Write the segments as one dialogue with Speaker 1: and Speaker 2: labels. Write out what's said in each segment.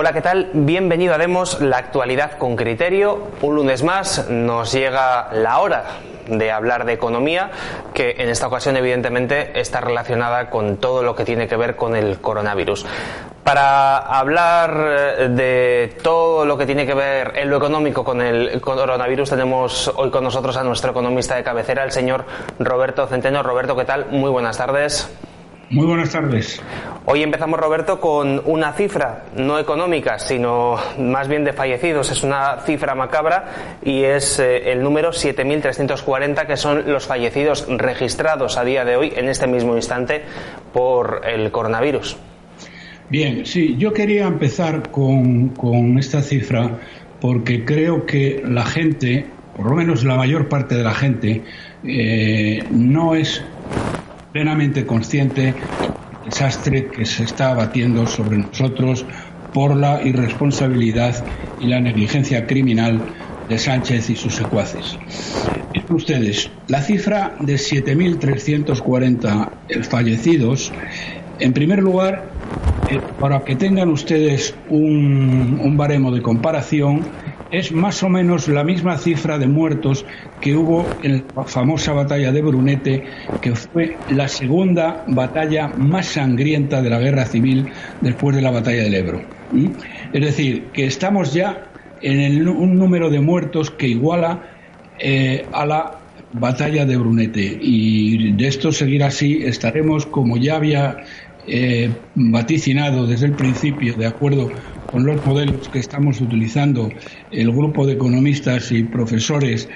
Speaker 1: Hola, ¿qué tal? Bienvenido a Demos, la actualidad con criterio. Un lunes más nos llega la hora de hablar de economía, que en esta ocasión evidentemente está relacionada con todo lo que tiene que ver con el coronavirus. Para hablar eh, de todo lo que tiene que ver en lo económico con el coronavirus, tenemos hoy con nosotros a nuestro economista de cabecera, el señor Roberto Centeno. Roberto, ¿qué tal? Muy buenas tardes.
Speaker 2: Muy buenas tardes.
Speaker 1: Hoy empezamos, Roberto, con una cifra no económica, sino más bien de fallecidos. Es una cifra macabra y es eh, el número 7.340, que son los fallecidos registrados a día de hoy, en este mismo instante, por el coronavirus.
Speaker 2: Bien, sí, yo quería empezar con, esta cifra porque creo que la gente, por lo menos la mayor parte de la gente, eh, no es plenamente consciente del desastre que se está abatiendo sobre nosotros por la irresponsabilidad y la negligencia criminal de Sánchez y sus secuaces. Miren ustedes, la cifra de 7.340 fallecidos, en primer lugar, eh, para que tengan ustedes un, un baremo de comparación, es más o menos la misma cifra de muertos que hubo en la famosa batalla de Brunete, que fue la segunda batalla más sangrienta de la guerra civil después de la batalla del Ebro. Es decir, que estamos ya en un número de muertos que iguala eh, a la batalla de Brunete. Y de esto seguir así, estaremos, como ya había eh, vaticinado desde el principio, de acuerdo con los modelos que estamos utilizando el grupo de economistas y profesores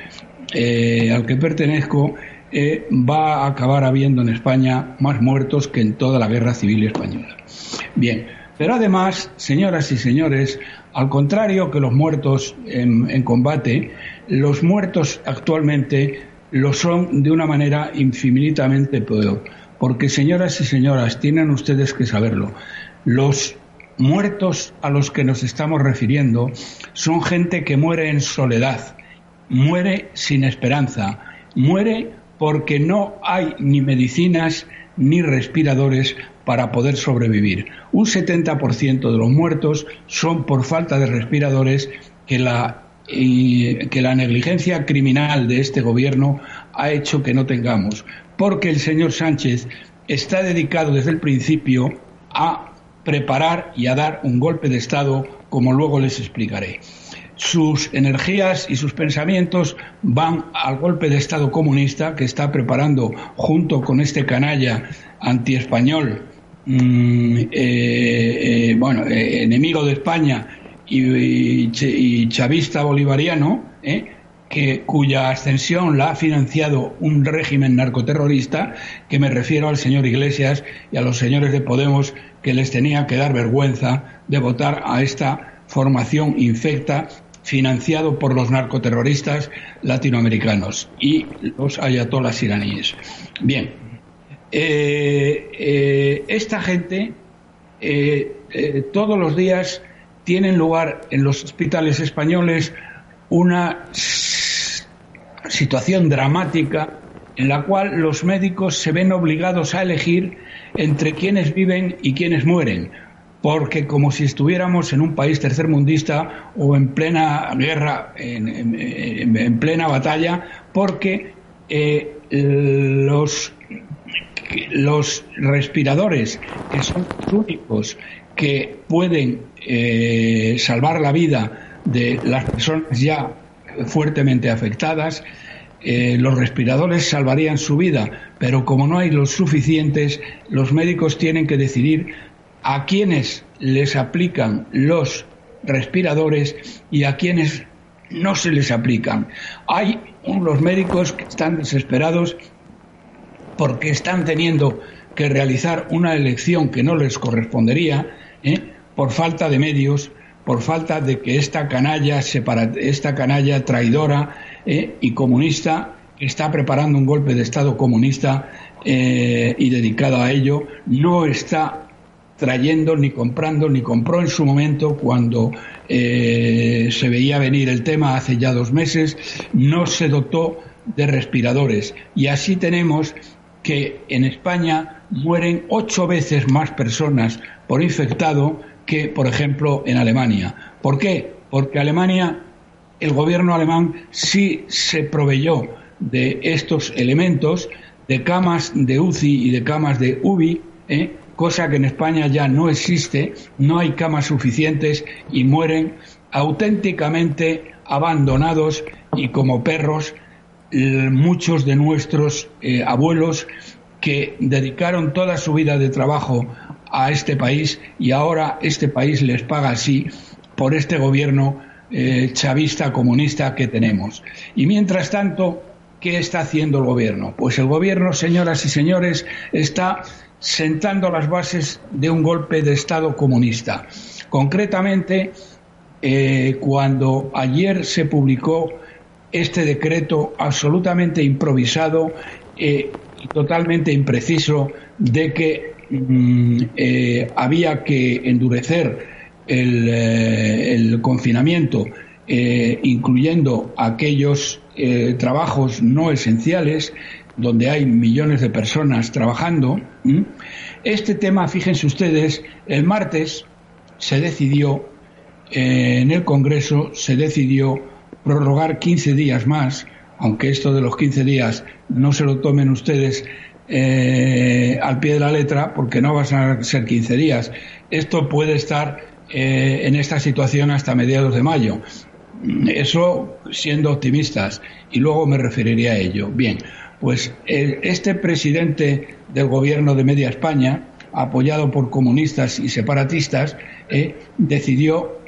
Speaker 2: eh, al que pertenezco, eh, va a acabar habiendo en España más muertos que en toda la guerra civil española. Bien, pero además, señoras y señores, al contrario que los muertos en, en combate, los muertos actualmente lo son de una manera infinitamente peor. Porque, señoras y señoras, tienen ustedes que saberlo, los muertos a los que nos estamos refiriendo son gente que muere en soledad, muere sin esperanza, muere porque no hay ni medicinas ni respiradores para poder sobrevivir. Un 70% de los muertos son por falta de respiradores que la, que la negligencia criminal de este gobierno ha hecho que no tengamos, porque el señor Sánchez está dedicado desde el principio a preparar y a dar un golpe de Estado, como luego les explicaré. Sus energías y sus pensamientos van al golpe de Estado comunista que está preparando junto con este canalla antiespañol, mm, eh, eh, bueno, eh, enemigo de España y, chavista bolivariano, que, cuya ascensión la ha financiado un régimen narcoterrorista, que me refiero al señor Iglesias y a los señores de Podemos que les tenía que dar vergüenza de votar a esta formación infecta financiado por los narcoterroristas latinoamericanos y los ayatolas iraníes. Bien, eh, eh, esta gente eh, todos los días tienen lugar en los hospitales españoles una situación dramática en la cual los médicos se ven obligados a elegir entre quienes viven y quienes mueren, porque como si estuviéramos en un país tercermundista o en plena guerra, en, plena batalla, porque eh, los, los respiradores, que son los únicos que pueden eh, salvar la vida de las personas ya fuertemente afectadas, eh, los respiradores salvarían su vida, pero como no hay los suficientes, los médicos tienen que decidir a quiénes les aplican los respiradores y a quiénes no se les aplican. Hay unos médicos que están desesperados porque están teniendo que realizar una elección que no les correspondería ¿eh? por falta de medios, por falta de que esta canalla, esta canalla traidora ¿eh? y comunista que está preparando un golpe de Estado comunista eh, y dedicado a ello, no está trayendo ni comprando ni compró en su momento cuando se veía venir el tema hace ya dos meses, no se dotó de respiradores. Y así tenemos que en España mueren ocho veces más personas por infectado que, por ejemplo, en Alemania. ¿Por qué? Porque Alemania, el gobierno alemán sí se proveyó de estos elementos, de camas de UCI y de camas de UBI, ¿eh? cosa que en España ya no existe, no hay camas suficientes y mueren auténticamente abandonados y como perros muchos de nuestros eh, abuelos que dedicaron toda su vida de trabajo a este país y ahora este país les paga así por este gobierno eh, chavista comunista que tenemos. Y mientras tanto, ¿qué está haciendo el gobierno? Pues el gobierno, señoras y señores, está sentando las bases de un golpe de Estado comunista. Concretamente, eh, cuando ayer se publicó este decreto absolutamente improvisado eh, y totalmente impreciso de que mm, eh, había que endurecer el, eh, confinamiento, incluyendo aquellos trabajos no esenciales donde hay millones de personas trabajando. Este tema, fíjense ustedes, el martes se decidió en el Congreso, se decidió prorrogar 15 días más, aunque esto de los 15 días no se lo tomen ustedes eh, al pie de la letra, porque no van a ser 15 días. Esto puede estar eh, en esta situación hasta mediados de mayo. Eso siendo optimistas, y luego me referiré a ello. Bien, pues eh, este presidente del gobierno de Media España, apoyado por comunistas y separatistas, decidió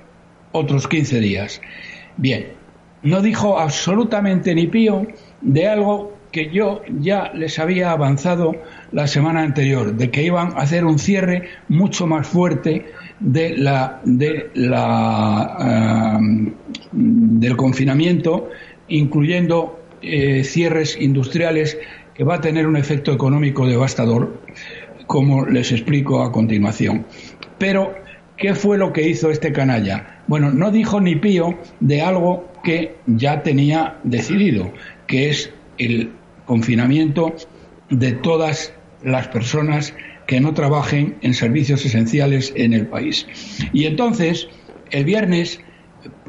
Speaker 2: otros 15 días. Bien, no dijo absolutamente ni pío de algo que yo ya les había avanzado la semana anterior, de que iban a hacer un cierre mucho más fuerte de la, de la, del confinamiento, incluyendo eh, cierres industriales que va a tener un efecto económico devastador, como les explico a continuación. Pero, ¿qué fue lo que hizo este canalla? Bueno, no dijo ni pío de algo que ya tenía decidido, que es el confinamiento de todas las personas que no trabajen en servicios esenciales en el país. Y entonces, el viernes,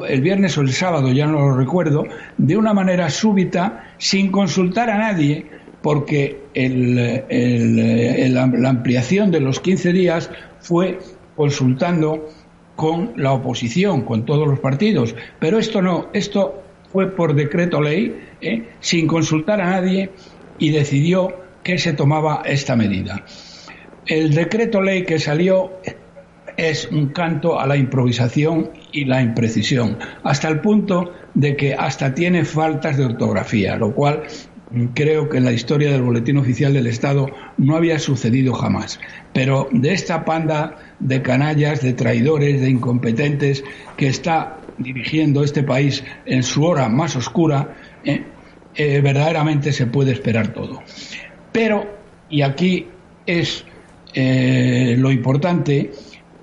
Speaker 2: el viernes o el sábado, ya no lo recuerdo, de una manera súbita, sin consultar a nadie, porque la ampliación de los 15 días fue consultando con la oposición, con todos los partidos. Pero esto no, esto fue por decreto ley, ¿eh? sin consultar a nadie, y decidió que se tomaba esta medida. El decreto ley que salió es un canto a la improvisación y la imprecisión, hasta el punto de que hasta tiene faltas de ortografía, lo cual creo que en la historia del Boletín Oficial del Estado no había sucedido jamás. Pero de esta panda de canallas, de traidores, de incompetentes que está dirigiendo este país en su hora más oscura, eh, eh, verdaderamente se puede esperar todo. Pero, y aquí es eh, lo importante,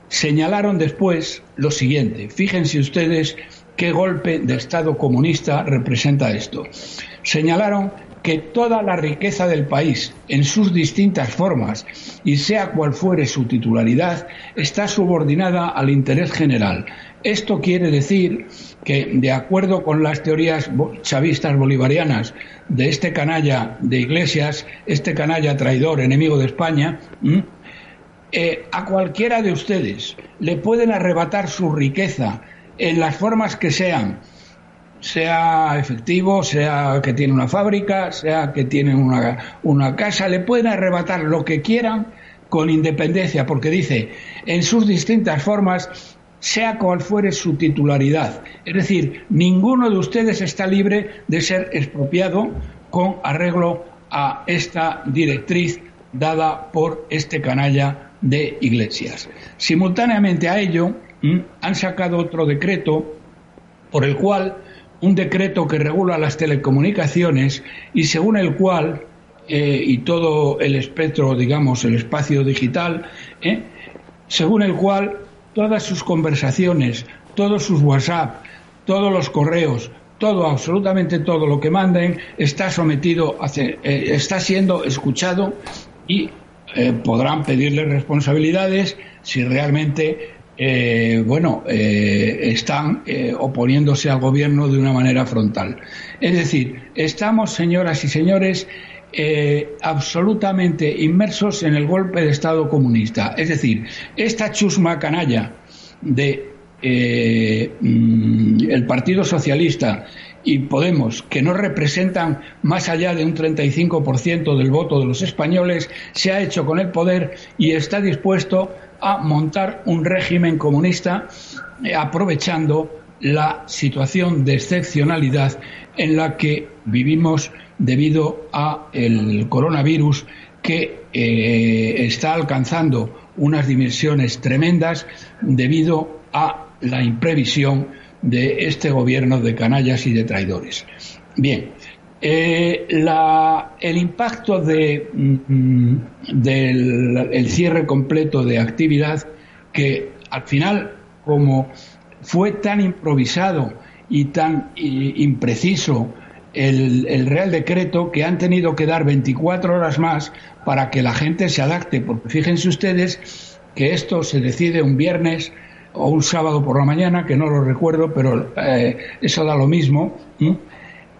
Speaker 2: señalaron después lo siguiente. Fíjense ustedes qué golpe de Estado comunista representa esto. Señalaron que toda la riqueza del país, en sus distintas formas, y sea cual fuere su titularidad, está subordinada al interés general. Esto quiere decir que, de acuerdo con las teorías chavistas bolivarianas de este canalla de Iglesias, este canalla traidor, enemigo de España, eh, a cualquiera de ustedes le pueden arrebatar su riqueza en las formas que sean, sea efectivo, sea que tiene una fábrica, sea que tiene una, una casa, le pueden arrebatar lo que quieran con independencia, porque dice, en sus distintas formas, sea cual fuere su titularidad. Es decir, ninguno de ustedes está libre de ser expropiado con arreglo a esta directriz dada por este canalla de iglesias. Simultáneamente a ello, han sacado otro decreto por el cual, un decreto que regula las telecomunicaciones y según el cual, eh, y todo el espectro, digamos, el espacio digital, eh, según el cual todas sus conversaciones, todos sus WhatsApp, todos los correos, todo, absolutamente todo lo que manden está sometido, a, eh, está siendo escuchado y eh, podrán pedirle responsabilidades si realmente, eh, bueno, están oponiéndose al gobierno de una manera frontal. Es decir, estamos, señoras y señores, absolutamente inmersos en el golpe de Estado comunista. Es decir, esta chusma canalla de eh, mm, el Partido Socialista y Podemos, que no representan más allá de un 35% del voto de los españoles, se ha hecho con el poder y está dispuesto a montar un régimen comunista eh, aprovechando la situación de excepcionalidad en la que vivimos debido a el coronavirus que eh, está alcanzando unas dimensiones tremendas debido a la imprevisión de este gobierno de canallas y de traidores. Bien, eh, el impacto de, mm, del cierre completo de actividad que al final, como fue tan improvisado y tan impreciso el, el, Real Decreto que han tenido que dar 24 horas más para que la gente se adapte, porque fíjense ustedes que esto se decide un viernes o un sábado por la mañana, que no lo recuerdo, pero eh, eso da lo mismo.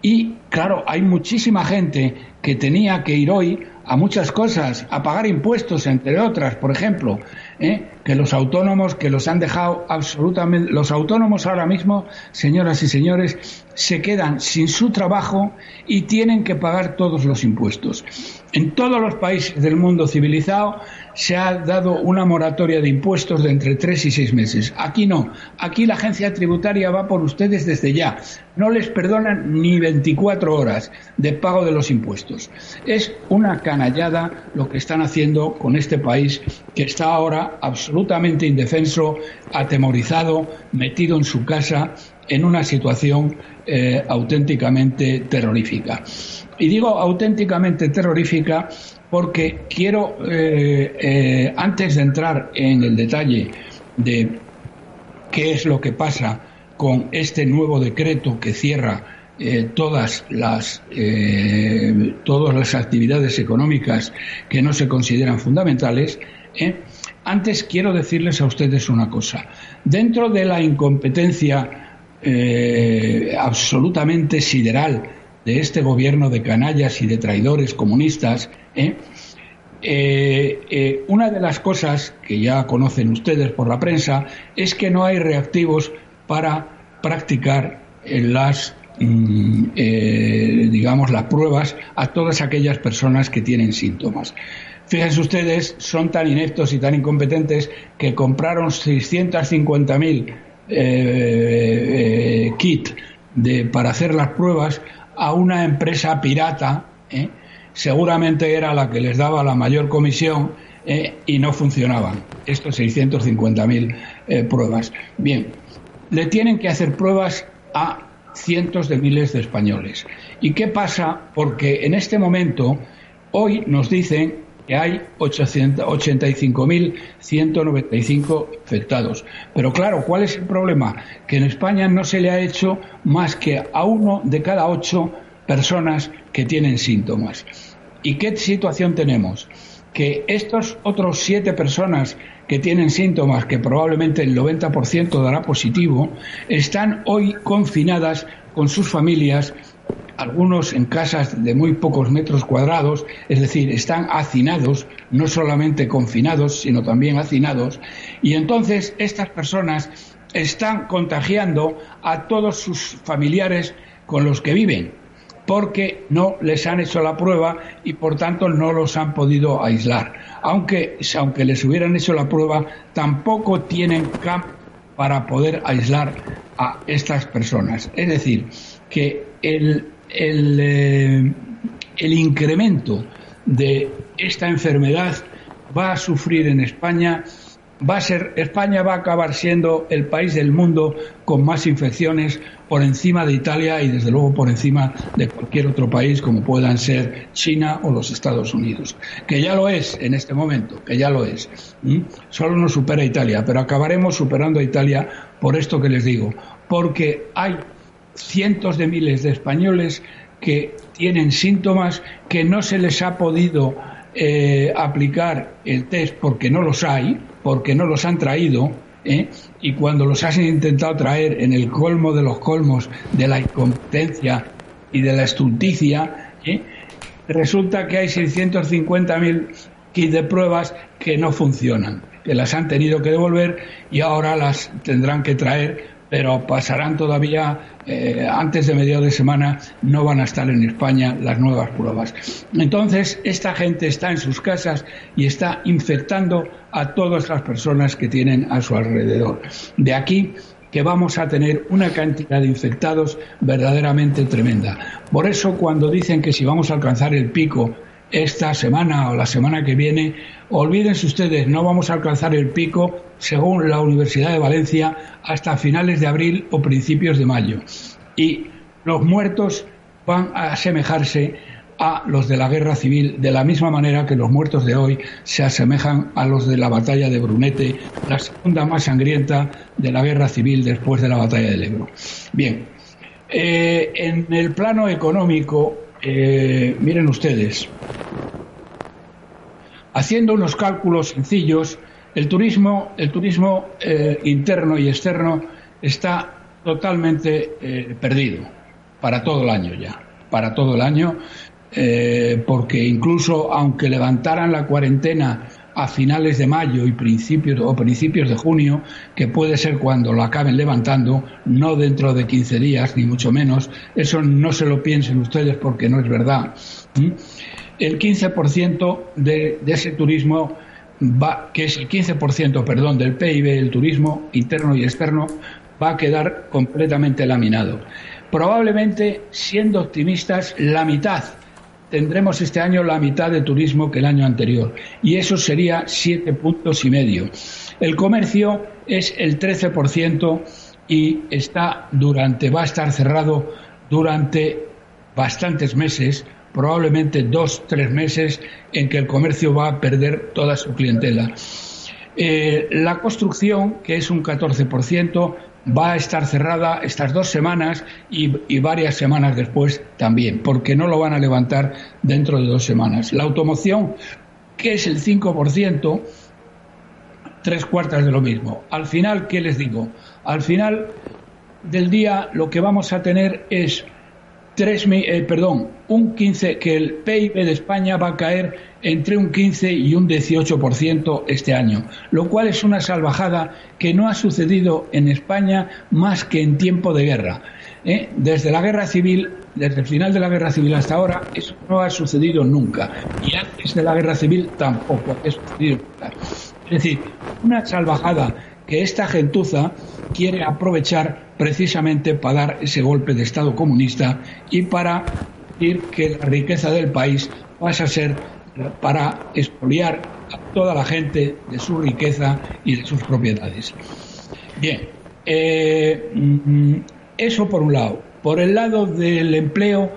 Speaker 2: Y claro, hay muchísima gente que tenía que ir hoy a muchas cosas, a pagar impuestos, entre otras, por ejemplo, ¿eh? que los autónomos que los han dejado absolutamente, los autónomos ahora mismo, señoras y señores, se quedan sin su trabajo y tienen que pagar todos los impuestos. En todos los países del mundo civilizado se ha dado una moratoria de impuestos de entre tres y seis meses. Aquí no. Aquí la agencia tributaria va por ustedes desde ya. No les perdonan ni 24 horas de pago de los impuestos. Es una canallada lo que están haciendo con este país que está ahora absolutamente indefenso, atemorizado, metido en su casa en una situación eh, auténticamente terrorífica. Y digo auténticamente terrorífica porque quiero, eh, eh, antes de entrar en el detalle de qué es lo que pasa con este nuevo decreto que cierra eh, todas las todas las actividades económicas que no se consideran fundamentales antes quiero decirles a ustedes una cosa. Dentro de la incompetencia absolutamente sideral de este gobierno de canallas y de traidores comunistas, ¿eh? Eh, eh, una de las cosas que ya conocen ustedes por la prensa es que no hay reactivos para practicar las mm, digamos las pruebas a todas aquellas personas que tienen síntomas. Fíjense ustedes, son tan ineptos y tan incompetentes que compraron 650.000 eh, kits para hacer las pruebas a una empresa pirata, ¿eh? seguramente era la que les daba la mayor comisión ¿eh? y no funcionaban estos 650.000 eh, pruebas. Bien, le tienen que hacer pruebas a cientos de miles de españoles. ¿Y qué pasa? Porque en este momento, hoy nos dicen que hay 85.195 afectados. Pero claro, ¿cuál es el problema? Que en España no se le ha hecho más que a uno de cada ocho personas que tienen síntomas. ¿Y qué situación tenemos? Que estos otros siete personas que tienen síntomas, que probablemente el 90% dará positivo, están hoy confinadas con sus familias algunos en casas de muy pocos metros cuadrados, es decir, están hacinados, no solamente confinados, sino también hacinados, y entonces estas personas están contagiando a todos sus familiares con los que viven, porque no les han hecho la prueba y por tanto no los han podido aislar. Aunque, aunque les hubieran hecho la prueba, tampoco tienen para poder aislar a estas personas. Es decir, que el, el, eh, el incremento de esta enfermedad va a sufrir en España va a ser España va a acabar siendo el país del mundo con más infecciones por encima de Italia y desde luego por encima de cualquier otro país como puedan ser China o los Estados Unidos, que ya lo es en este momento, que ya lo es. Solo nos supera Italia, pero acabaremos superando a Italia por esto que les digo, porque hay cientos de miles de españoles que tienen síntomas que no se les ha podido eh, aplicar el test porque no los hay, porque no los han traído, ¿eh? y cuando los has intentado traer en el colmo de los colmos de la incompetencia y de la estulticia, ¿eh? resulta que hay 650.000 kits de pruebas que no funcionan, que las han tenido que devolver y ahora las tendrán que traer pero pasarán todavía eh, antes de mediados de semana, no van a estar en España las nuevas pruebas. Entonces, esta gente está en sus casas y está infectando a todas las personas que tienen a su alrededor. De aquí que vamos a tener una cantidad de infectados verdaderamente tremenda. Por eso cuando dicen que si vamos a alcanzar el pico esta semana o la semana que viene, olvídense ustedes, no vamos a alcanzar el pico, según la Universidad de Valencia, hasta finales de abril o principios de mayo. Y los muertos van a asemejarse a los de la guerra civil, de la misma manera que los muertos de hoy se asemejan a los de la batalla de Brunete, la segunda más sangrienta de la guerra civil después de la batalla del Ebro. Bien, eh, en el plano económico, eh, miren ustedes, haciendo unos cálculos sencillos, el turismo, el turismo eh, interno y externo está totalmente eh, perdido para todo el año ya, para todo el año, porque incluso aunque levantaran la cuarentena a finales de mayo y principios o principios de junio, que puede ser cuando lo acaben levantando, no dentro de 15 días, ni mucho menos. Eso no se lo piensen ustedes porque no es verdad. El 15% de, de ese turismo va, que es el 15%, perdón, del PIB, el turismo interno y externo, va a quedar completamente laminado. Probablemente, siendo optimistas, la mitad tendremos este año la mitad de turismo que el año anterior y eso sería siete puntos y medio. El comercio es el 13% y está durante va a estar cerrado durante bastantes meses, probablemente dos, tres meses en que el comercio va a perder toda su clientela. Eh, la construcción, que es un 14%, va a estar cerrada estas dos semanas y, varias semanas después también, porque no lo van a levantar dentro de dos semanas. La automoción, que es el 5%, tres cuartas de lo mismo. Al final, ¿qué les digo? Al final del día lo que vamos a tener es eh, perdón, un 15, que el PIB de España va a caer entre un 15 y un 18% este año, lo cual es una salvajada que no ha sucedido en España más que en tiempo de guerra. ¿eh? Desde la guerra civil, desde el final de la guerra civil hasta ahora, eso no ha sucedido nunca. Y antes de la guerra civil tampoco ha sucedido nunca. Es decir, una salvajada que esta gentuza quiere aprovechar precisamente para dar ese golpe de Estado comunista y para decir que la riqueza del país pasa a ser para expoliar a toda la gente de su riqueza y de sus propiedades. Bien, eh, mm, eso por un lado. Por el lado del empleo,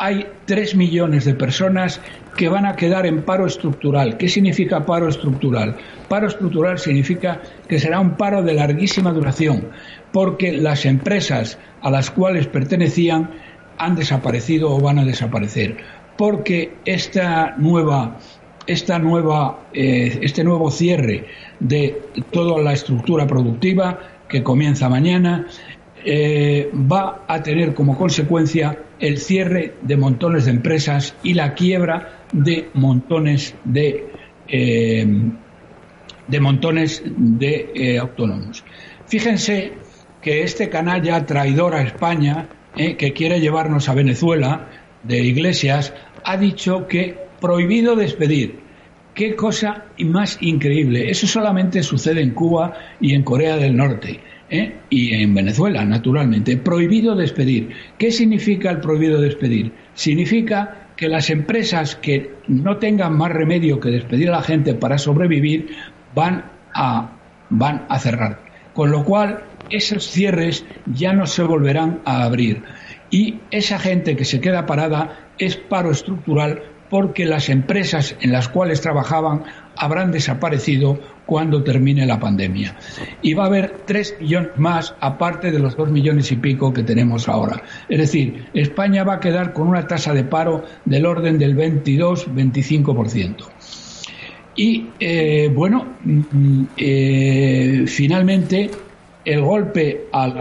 Speaker 2: hay tres millones de personas que van a quedar en paro estructural. ¿Qué significa paro estructural? Paro estructural significa que será un paro de larguísima duración, porque las empresas a las cuales pertenecían han desaparecido o van a desaparecer porque esta nueva, esta nueva, eh, este nuevo cierre de toda la estructura productiva que comienza mañana eh, va a tener como consecuencia el cierre de montones de empresas y la quiebra de montones de, eh, de montones de autónomos. Fíjense que este canalla traidor a España, que quiere llevarnos a Venezuela, de Iglesias, ha dicho que prohibido despedir. Qué cosa más increíble. Eso solamente sucede en Cuba y en Corea del Norte. ¿Eh? y en Venezuela, naturalmente. Prohibido despedir. ¿Qué significa el prohibido despedir? Significa que las empresas que no tengan más remedio que despedir a la gente para sobrevivir van a, van a cerrar. Con lo cual, esos cierres ya no se volverán a abrir. Y esa gente que se queda parada es paro estructural porque las empresas en las cuales trabajaban habrán desaparecido cuando termine la pandemia. Y va a haber tres millones más aparte de los dos millones y pico que tenemos ahora. Es decir, España va a quedar con una tasa de paro del orden del 22-25%. Y eh, bueno, mm, eh, finalmente el golpe al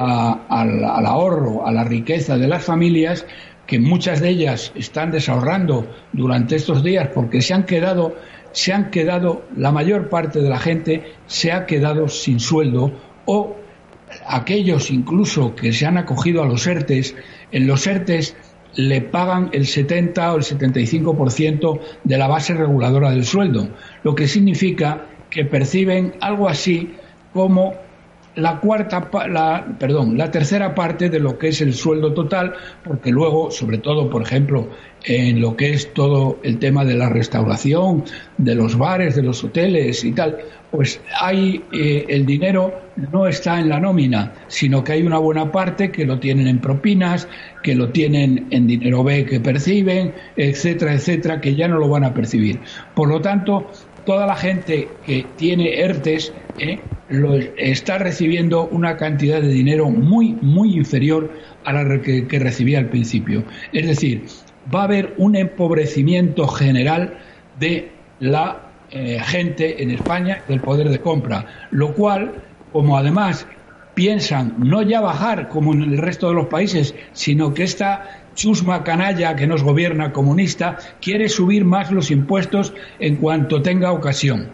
Speaker 2: ahorro, a la riqueza de las familias que muchas de ellas están desahorrando durante estos días porque se han quedado, se han quedado, la mayor parte de la gente se ha quedado sin sueldo o aquellos incluso que se han acogido a los ERTES, en los ERTES le pagan el 70 o el 75% de la base reguladora del sueldo, lo que significa que perciben algo así como la cuarta, la, perdón, la tercera parte de lo que es el sueldo total, porque luego, sobre todo, por ejemplo, en lo que es todo el tema de la restauración, de los bares, de los hoteles y tal, pues hay eh, el dinero no está en la nómina, sino que hay una buena parte que lo tienen en propinas, que lo tienen en dinero B que perciben, etcétera, etcétera, que ya no lo van a percibir. Por lo tanto, toda la gente que tiene ERTES eh, lo, está recibiendo una cantidad de dinero muy, muy inferior a la que, recibía al principio. Es decir, va a haber un empobrecimiento general de la eh, gente en España del poder de compra, lo cual, como además piensan no ya bajar como en el resto de los países, sino que esta chusma canalla que nos gobierna comunista quiere subir más los impuestos en cuanto tenga ocasión.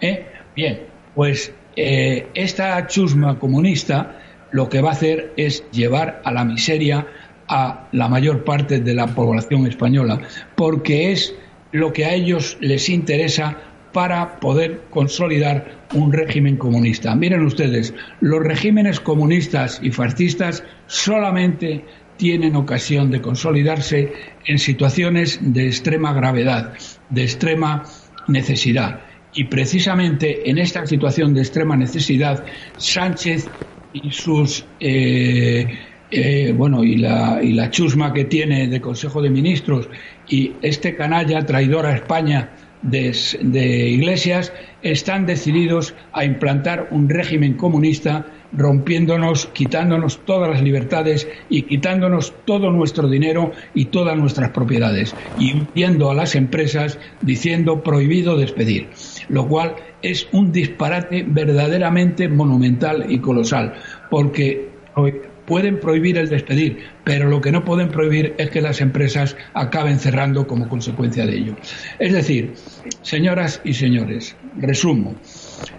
Speaker 2: ¿Eh? Bien, pues eh, esta chusma comunista lo que va a hacer es llevar a la miseria a la mayor parte de la población española, porque es lo que a ellos les interesa para poder consolidar un régimen comunista. Miren ustedes, los regímenes comunistas y fascistas solamente tienen ocasión de consolidarse en situaciones de extrema gravedad, de extrema necesidad. Y precisamente en esta situación de extrema necesidad, Sánchez y sus eh, eh, bueno y la, y la chusma que tiene de Consejo de Ministros y este canalla traidor a España de, de Iglesias están decididos a implantar un régimen comunista rompiéndonos, quitándonos todas las libertades y quitándonos todo nuestro dinero y todas nuestras propiedades, y viendo a las empresas diciendo prohibido despedir, lo cual es un disparate verdaderamente monumental y colosal, porque pueden prohibir el despedir, pero lo que no pueden prohibir es que las empresas acaben cerrando como consecuencia de ello. Es decir, señoras y señores, resumo,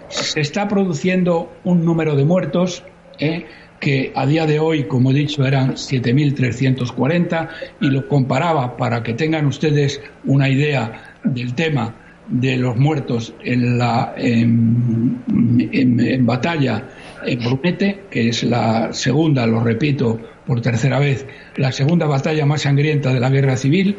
Speaker 2: se está produciendo un número de muertos ¿eh? que a día de hoy, como he dicho, eran 7.340 y lo comparaba para que tengan ustedes una idea del tema de los muertos en la en, en batalla en Brunete, que es la segunda, lo repito por tercera vez, la segunda batalla más sangrienta de la guerra civil,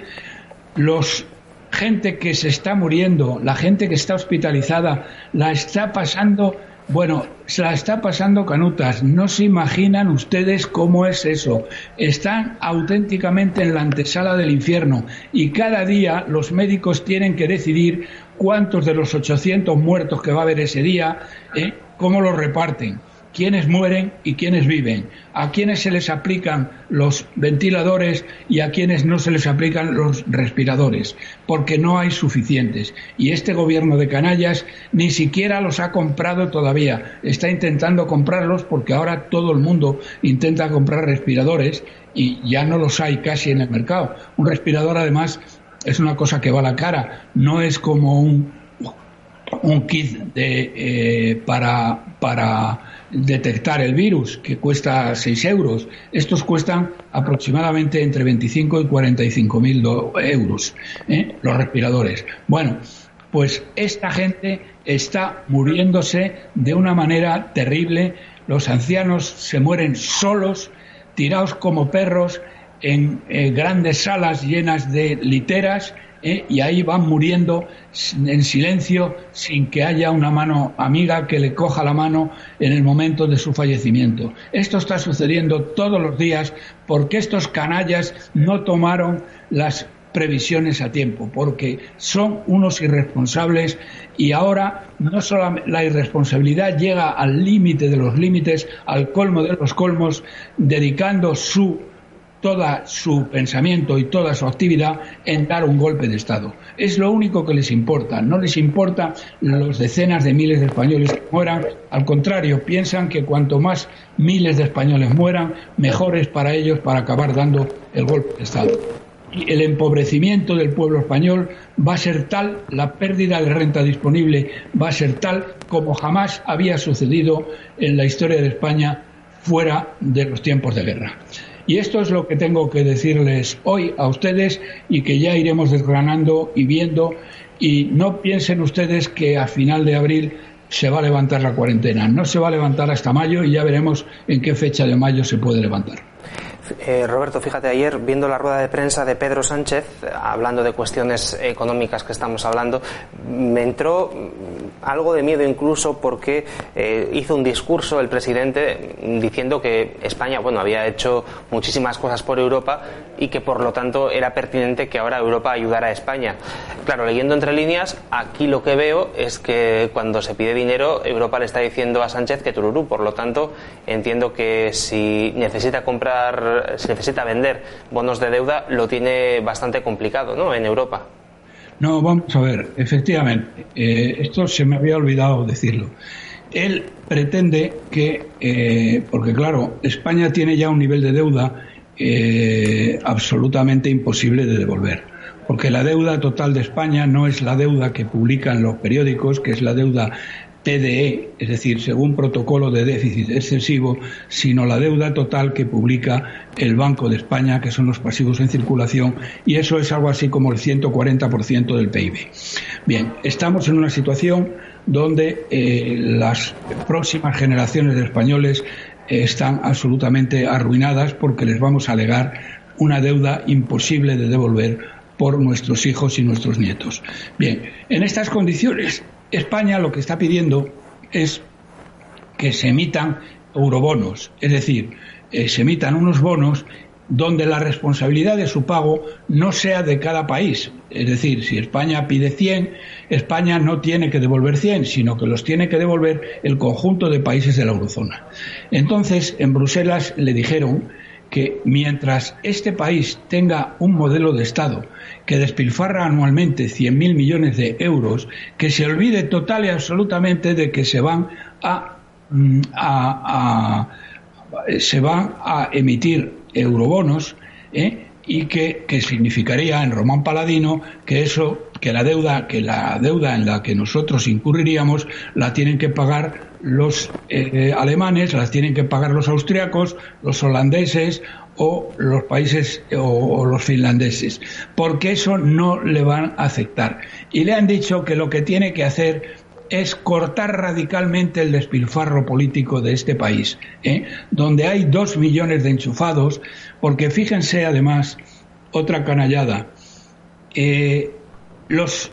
Speaker 2: los gente que se está muriendo, la gente que está hospitalizada, la está pasando, bueno, se la está pasando canutas. No se imaginan ustedes cómo es eso. Están auténticamente en la antesala del infierno y cada día los médicos tienen que decidir cuántos de los 800 muertos que va a haber ese día, eh, cómo los reparten quiénes mueren y quiénes viven, a quiénes se les aplican los ventiladores y a quiénes no se les aplican los respiradores, porque no hay suficientes. Y este gobierno de canallas ni siquiera los ha comprado todavía. Está intentando comprarlos porque ahora todo el mundo intenta comprar respiradores y ya no los hay casi en el mercado. Un respirador además es una cosa que va a la cara, no es como un, un kit de, eh, para, para detectar el virus, que cuesta 6 euros. Estos cuestan aproximadamente entre 25 y 45 mil euros, ¿eh? los respiradores. Bueno, pues esta gente está muriéndose de una manera terrible. los ancianos se mueren solos, tirados como perros en eh, grandes salas llenas de literas ¿eh? y ahí van muriendo en silencio sin que haya una mano amiga que le coja la mano en el momento de su fallecimiento. Esto está sucediendo todos los días porque estos canallas no tomaron las previsiones a tiempo, porque son unos irresponsables y ahora no solo la irresponsabilidad llega al límite de los límites, al colmo de los colmos, dedicando su toda su pensamiento y toda su actividad en dar un golpe de Estado. Es lo único que les importa. No les importa los decenas de miles de españoles que mueran. Al contrario, piensan que cuanto más miles de españoles mueran, mejor es para ellos para acabar dando el golpe de Estado. Y el empobrecimiento del pueblo español va a ser tal, la pérdida de renta disponible va a ser tal como jamás había sucedido en la historia de España fuera de los tiempos de guerra. Y esto es lo que tengo que decirles hoy a ustedes y que ya iremos desgranando y viendo. Y no piensen ustedes que a final de abril se va a levantar la cuarentena. No se va a levantar hasta mayo y ya veremos en qué fecha de mayo se puede levantar.
Speaker 1: Eh, Roberto, fíjate, ayer viendo la rueda de prensa de Pedro Sánchez, hablando de cuestiones económicas que estamos hablando, me entró algo de miedo incluso porque eh, hizo un discurso el presidente diciendo que España, bueno, había hecho muchísimas cosas por Europa y que por lo tanto era pertinente que ahora Europa ayudara a España. Claro, leyendo entre líneas, aquí lo que veo es que cuando se pide dinero, Europa le está diciendo a Sánchez que tururú, por lo tanto, entiendo que si necesita comprar si necesita vender bonos de deuda, lo tiene bastante complicado, ¿no? En Europa.
Speaker 2: No, vamos a ver, efectivamente, eh, esto se me había olvidado decirlo. Él pretende que, eh, porque claro, España tiene ya un nivel de deuda eh, absolutamente imposible de devolver, porque la deuda total de España no es la deuda que publican los periódicos, que es la deuda TDE, es decir, según protocolo de déficit excesivo, sino la deuda total que publica el Banco de España, que son los pasivos en circulación, y eso es algo así como el 140% del PIB. Bien, estamos en una situación donde eh, las próximas generaciones de españoles están absolutamente arruinadas porque les vamos a alegar una deuda imposible de devolver por nuestros hijos y nuestros nietos. Bien, en estas condiciones España lo que está pidiendo es que se emitan eurobonos, es decir, eh, se emitan unos bonos donde la responsabilidad de su pago no sea de cada país. Es decir, si España pide 100, España no tiene que devolver 100, sino que los tiene que devolver el conjunto de países de la eurozona. Entonces, en Bruselas le dijeron que mientras este país tenga un modelo de Estado que despilfarra anualmente 100.000 millones de euros, que se olvide total y absolutamente de que se van a, mm, se van a emitir eurobonos ¿eh? y que, que, significaría en Román Paladino que eso que la deuda que la deuda en la que nosotros incurriríamos la tienen que pagar los eh, alemanes, las tienen que pagar los austriacos, los holandeses o los países o, los finlandeses, porque eso no le van a aceptar. Y le han dicho que lo que tiene que hacer es cortar radicalmente el despilfarro político de este país, ¿eh? donde hay dos millones de enchufados, porque fíjense además otra canallada, eh, los,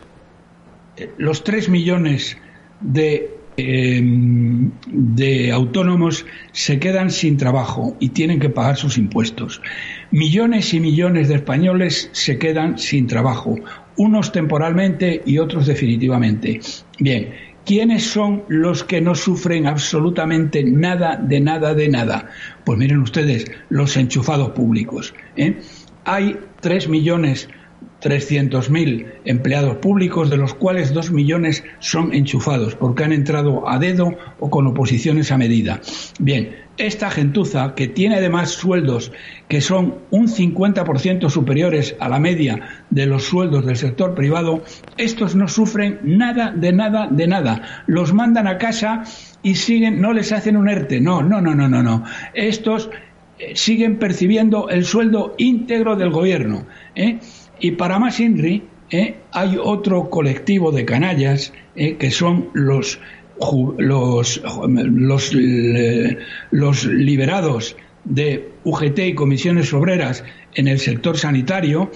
Speaker 2: los tres millones de Em, de autónomos se quedan sin trabajo y tienen que pagar sus impuestos. Millones y millones de españoles se quedan sin trabajo, unos temporalmente y otros definitivamente. Bien, ¿quiénes son los que no sufren absolutamente nada, de nada, de nada? Pues miren ustedes, los enchufados públicos. ¿eh? Hay tres millones 300.000 empleados públicos, de los cuales 2 millones son enchufados porque han entrado a dedo o con oposiciones a medida. Bien, esta gentuza, que tiene además sueldos que son un 50% superiores a la media de los sueldos del sector privado, estos no sufren nada, de nada, de nada. Los mandan a casa y siguen, no les hacen un ERTE, no, no, no, no, no, no. Estos eh, siguen percibiendo el sueldo íntegro del gobierno. ¿eh? Y para más Inri, eh, hay otro colectivo de canallas eh, que son los los, los, los liberados de UGT y comisiones obreras en el sector sanitario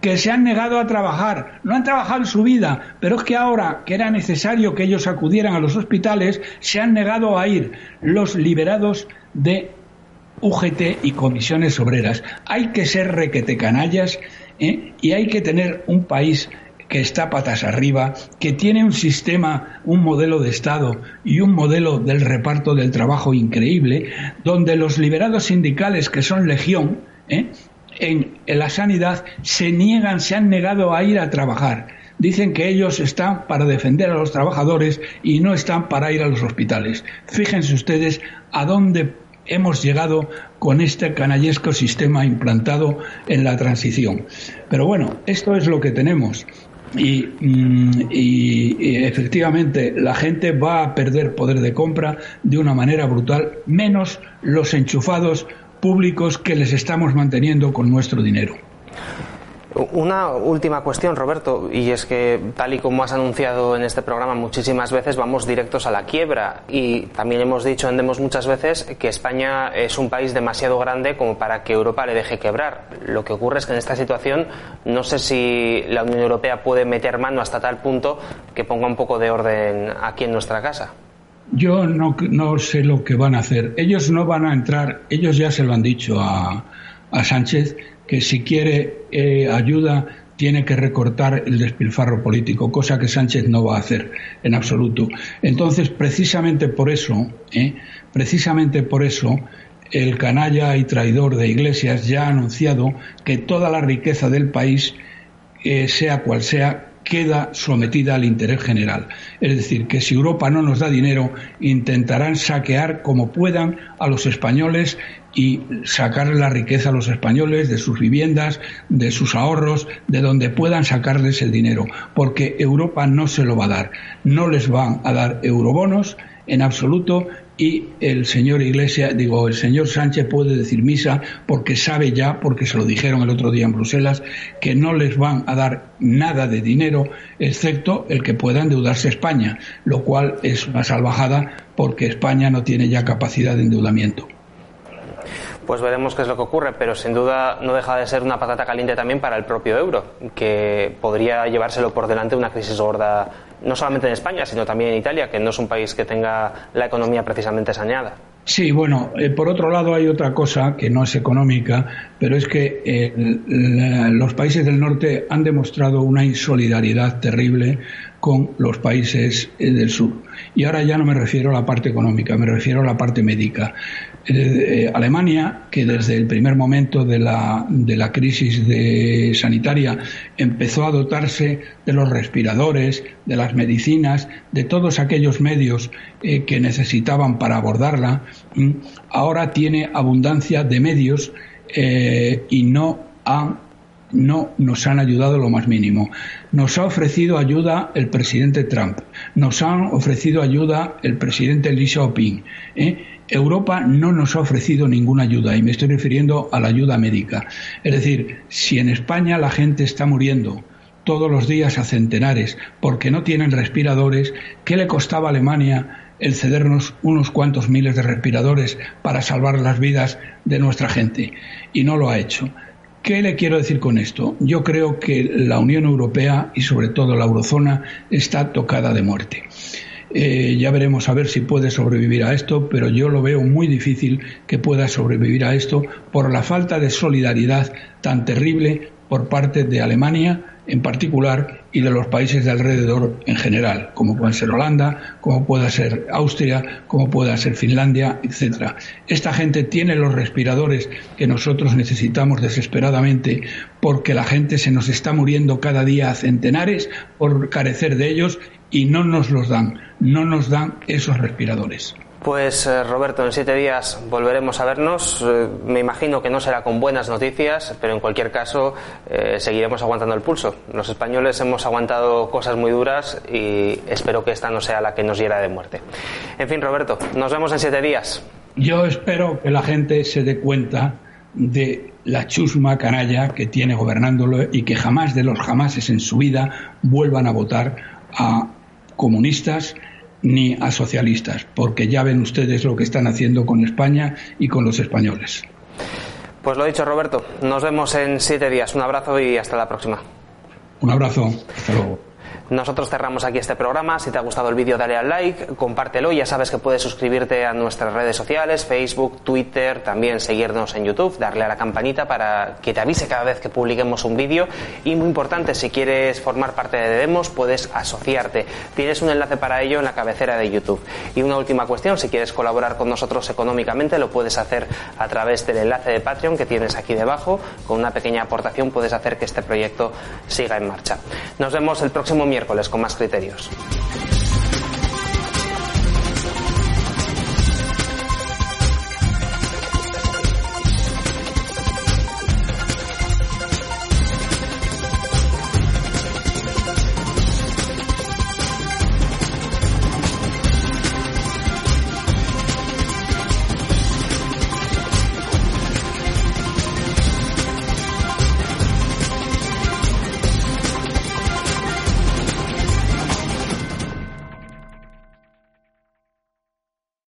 Speaker 2: que se han negado a trabajar, no han trabajado en su vida, pero es que ahora que era necesario que ellos acudieran a los hospitales, se han negado a ir los liberados de UGT y comisiones obreras. Hay que ser requete canallas ¿eh? y hay que tener un país que está patas arriba, que tiene un sistema, un modelo de Estado y un modelo del reparto del trabajo increíble, donde los liberados sindicales, que son legión, ¿eh? en, la sanidad, se niegan, se han negado a ir a trabajar. Dicen que ellos están para defender a los trabajadores y no están para ir a los hospitales. Fíjense ustedes a dónde hemos llegado con este canallesco sistema implantado en la transición. Pero bueno, esto es lo que tenemos. Mm, y, efectivamente la gente va a perder poder de compra de una manera brutal, menos los enchufados públicos que les estamos manteniendo con nuestro dinero.
Speaker 1: Una última cuestión, Roberto, y es que tal y como has anunciado en este programa muchísimas veces, vamos directos a la quiebra. Y también hemos dicho en Demos muchas veces que España es un país demasiado grande como para que Europa le deje quebrar. Lo que ocurre es que en esta situación no sé si la Unión Europea puede meter mano hasta tal punto que ponga un poco de orden aquí en nuestra casa.
Speaker 2: Yo no, sé lo que van a hacer. Ellos no van a entrar, ellos ya se lo han dicho a Sánchez, que si quiere eh, ayuda tiene que recortar el despilfarro político, cosa que Sánchez no va a hacer en absoluto. Entonces, precisamente por eso, ¿eh? precisamente por eso, el canalla y traidor de Iglesias ya ha anunciado que toda la riqueza del país, eh, sea cual sea, queda sometida al interés general. Es decir, que si Europa no nos da dinero, intentarán saquear como puedan a los españoles y sacar la riqueza a los españoles de sus viviendas, de sus ahorros, de donde puedan sacarles el dinero, porque Europa no se lo va a dar. No les van a dar eurobonos en absoluto y el señor Iglesias, digo, el señor Sánchez puede decir misa porque sabe ya, porque se lo dijeron el otro día en Bruselas, que no les van a dar nada de dinero excepto el que pueda endeudarse España, lo cual es una salvajada porque España no tiene ya capacidad de endeudamiento.
Speaker 1: Pues veremos qué es lo que ocurre, pero sin duda no deja de ser una patata caliente también para el propio euro, que podría llevárselo por delante una crisis gorda, no solamente en España, sino también en Italia, que no es un país que tenga la economía precisamente saneada.
Speaker 2: Sí, bueno, eh, por otro lado hay otra cosa que no es económica, pero es que eh, los países del norte han demostrado una insolidaridad terrible con los países eh, del sur. Y ahora ya no me refiero a la parte económica, me refiero a la parte médica. Eh, Alemania, que desde el primer momento de la, de la crisis de sanitaria empezó a dotarse de los respiradores, de las medicinas, de todos aquellos medios eh, que necesitaban para abordarla, ahora tiene abundancia de medios eh, y no no nos han ayudado lo más mínimo. Nos ha ofrecido ayuda el presidente Trump, nos han ofrecido ayuda el presidente Xi Jinping. Europa no nos ha ofrecido ninguna ayuda y me estoy refiriendo a la ayuda médica. Es decir, si en España la gente está muriendo todos los días a centenares porque no tienen respiradores, ¿qué le costaba a Alemania el cedernos unos cuantos miles de respiradores para salvar las vidas de nuestra gente? Y no lo ha hecho. ¿Qué le quiero decir con esto? Yo creo que la Unión Europea y sobre todo la eurozona está tocada de muerte. Eh, ya veremos a ver si puede sobrevivir a esto, pero yo lo veo muy difícil que pueda sobrevivir a esto por la falta de solidaridad tan terrible por parte de Alemania en particular y de los países de alrededor en general, como puede ser Holanda, como pueda ser Austria, como pueda ser Finlandia, etcétera. Esta gente tiene los respiradores que nosotros necesitamos desesperadamente porque la gente se nos está muriendo cada día a centenares por carecer de ellos y no nos los dan, no nos dan esos respiradores.
Speaker 1: Pues eh, Roberto, en siete días volveremos a vernos. Eh, me imagino que no será con buenas noticias, pero en cualquier caso eh, seguiremos aguantando el pulso. Los españoles hemos aguantado cosas muy duras y espero que esta no sea la que nos hiera de muerte. En fin, Roberto, nos vemos en siete días.
Speaker 2: Yo espero que la gente se dé cuenta de la chusma canalla que tiene gobernándolo y que jamás de los jamases en su vida vuelvan a votar a comunistas ni a socialistas, porque ya ven ustedes lo que están haciendo con España y con los españoles.
Speaker 1: Pues lo dicho, Roberto, nos vemos en siete días. Un abrazo y hasta la próxima.
Speaker 2: Un abrazo, hasta luego.
Speaker 1: Nosotros cerramos aquí este programa. Si te ha gustado el vídeo, dale al like, compártelo. Ya sabes que puedes suscribirte a nuestras redes sociales, Facebook, Twitter, también seguirnos en YouTube, darle a la campanita para que te avise cada vez que publiquemos un vídeo. Y muy importante, si quieres formar parte de Demos, puedes asociarte. Tienes un enlace para ello en la cabecera de YouTube. Y una última cuestión, si quieres colaborar con nosotros económicamente, lo puedes hacer a través del enlace de Patreon que tienes aquí debajo. Con una pequeña aportación puedes hacer que este proyecto siga en marcha. Nos vemos el miércoles con más criterios.